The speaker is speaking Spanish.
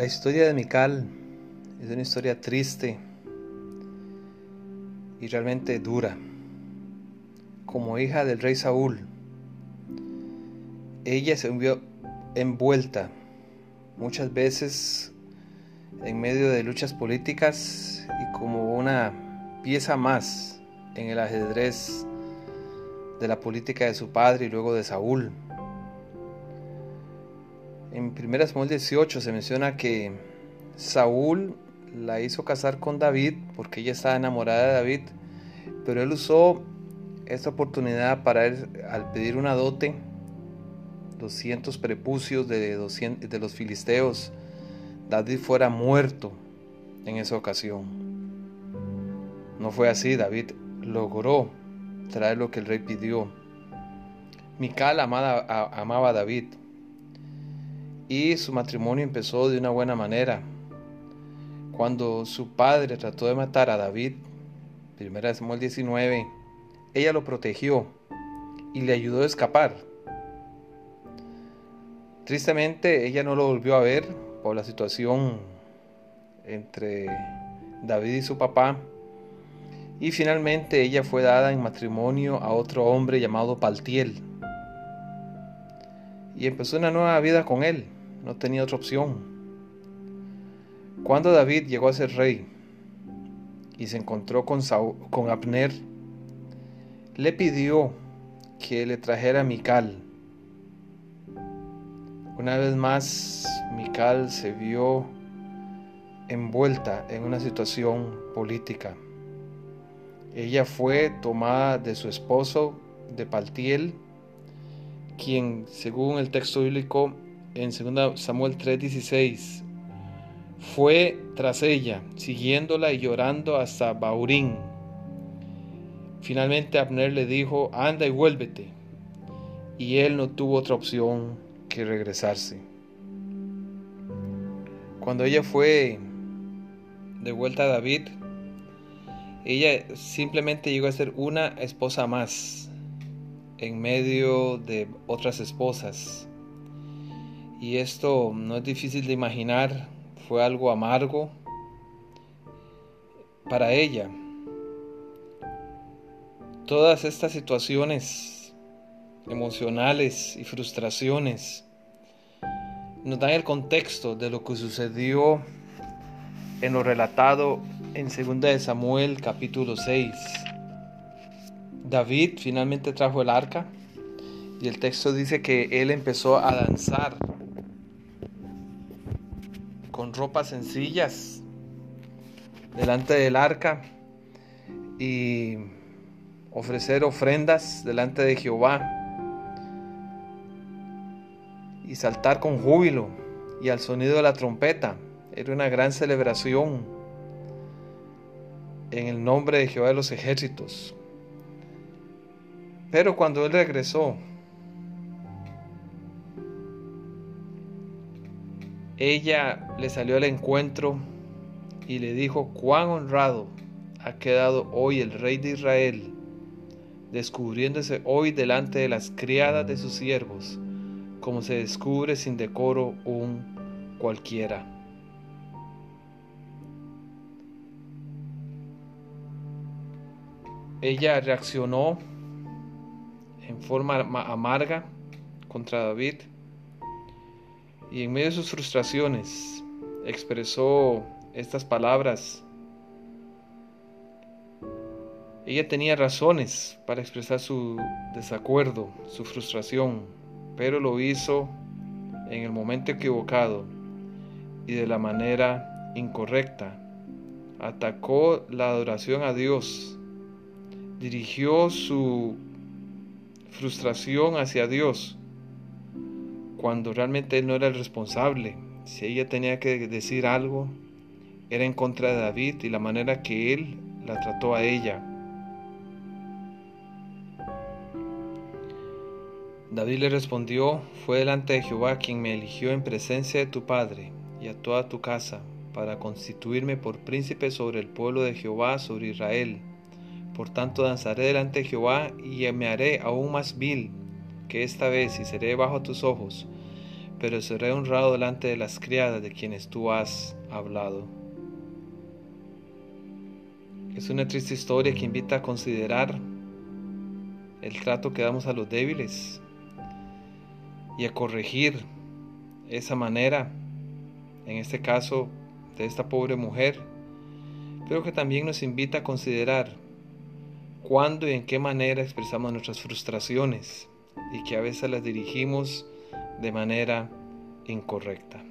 La historia de Mical es una historia triste y realmente dura. Como hija del rey Saúl, ella se vio envuelta muchas veces en medio de luchas políticas y como una pieza más en el ajedrez de la política de su padre y luego de Saúl. En 1 Samuel 18 se menciona que Saúl la hizo casar con David porque ella estaba enamorada de David, pero él usó esta oportunidad para él, al pedir una dote, 200 prepucios de, los filisteos, David fuera muerto en esa ocasión. No fue así, David logró traer lo que el rey pidió. Mical amaba a David, y su matrimonio empezó de una buena manera. Cuando su padre trató de matar a David, 1 Samuel 19, ella lo protegió y le ayudó a escapar. Tristemente, ella no lo volvió a ver por la situación entre David y su papá. Y finalmente ella fue dada en matrimonio a otro hombre llamado Paltiel. Y empezó una nueva vida con él no tenía otra opción. Cuando David llegó a ser rey y se encontró con, Abner, le pidió que le trajera a Mical. Una vez más, Mical se vio envuelta en una situación política. Ella fue tomada de su esposo, de Paltiel, quien, según el texto bíblico, en 2 Samuel 3:16, fue tras ella, siguiéndola y llorando hasta Baurín. Finalmente Abner le dijo, anda y vuélvete. Y él no tuvo otra opción que regresarse. Cuando ella fue de vuelta a David, ella simplemente llegó a ser una esposa más en medio de otras esposas. Y esto no es difícil de imaginar, fue algo amargo para ella. Todas estas situaciones emocionales y frustraciones nos dan el contexto de lo que sucedió en lo relatado en 2 de Samuel capítulo 6. David finalmente trajo el arca y el texto dice que él empezó a danzar con ropas sencillas delante del arca y ofrecer ofrendas delante de Jehová y saltar con júbilo y al sonido de la trompeta. Era una gran celebración en el nombre de Jehová de los ejércitos. Pero cuando él regresó Ella le salió al encuentro y le dijo, cuán honrado ha quedado hoy el rey de Israel, descubriéndose hoy delante de las criadas de sus siervos, como se descubre sin decoro un cualquiera. Ella reaccionó en forma amarga contra David y en medio de sus frustraciones expresó estas palabras. Ella tenía razones para expresar su desacuerdo, su frustración, pero lo hizo en el momento equivocado y de la manera incorrecta. Atacó la adoración a Dios, dirigió su frustración hacia Dios cuando realmente él no era el responsable. Si ella tenía que decir algo, era en contra de David y la manera que él la trató a ella. David le respondió, fue delante de Jehová quien me eligió en presencia de tu Padre y a toda tu casa, para constituirme por príncipe sobre el pueblo de Jehová, sobre Israel. Por tanto danzaré delante de Jehová y me haré aún más vil que esta vez y seré bajo tus ojos. pero seré honrado delante de las criadas de quienes tú has hablado. Es una triste historia que invita a considerar el trato que damos a los débiles y a corregir esa manera, en este caso de esta pobre mujer, pero que también nos invita a considerar cuándo y en qué manera expresamos nuestras frustraciones y que a veces las dirigimos de manera incorrecta.